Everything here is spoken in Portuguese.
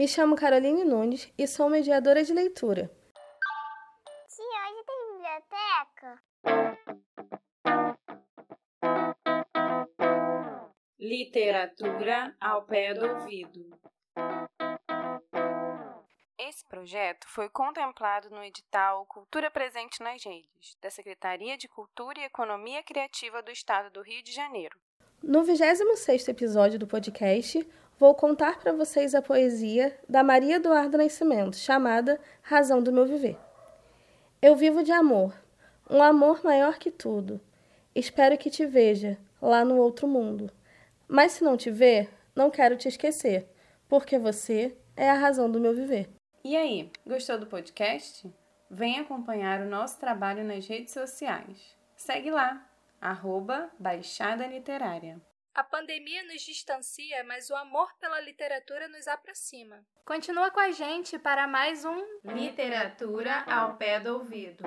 Me chamo Caroline Nunes e sou mediadora de leitura. Tia, hoje tem biblioteca? Literatura ao pé do ouvido. Esse projeto foi contemplado no edital Cultura Presente nas Redes, da Secretaria de Cultura e Economia Criativa do Estado do Rio de Janeiro. No 26º episódio do podcast, vou contar para vocês a poesia da Maria Eduarda Nascimento, chamada Razão do Meu Viver. Eu vivo de amor, um amor maior que tudo. Espero que te veja lá no outro mundo. Mas se não te ver, não quero te esquecer, porque você é a razão do meu viver. E aí, gostou do podcast? Vem acompanhar o nosso trabalho nas redes sociais. Segue lá, arroba Baixada Literária. A pandemia nos distancia, mas o amor pela literatura nos aproxima. Continua com a gente para mais um Literatura ao pé do ouvido.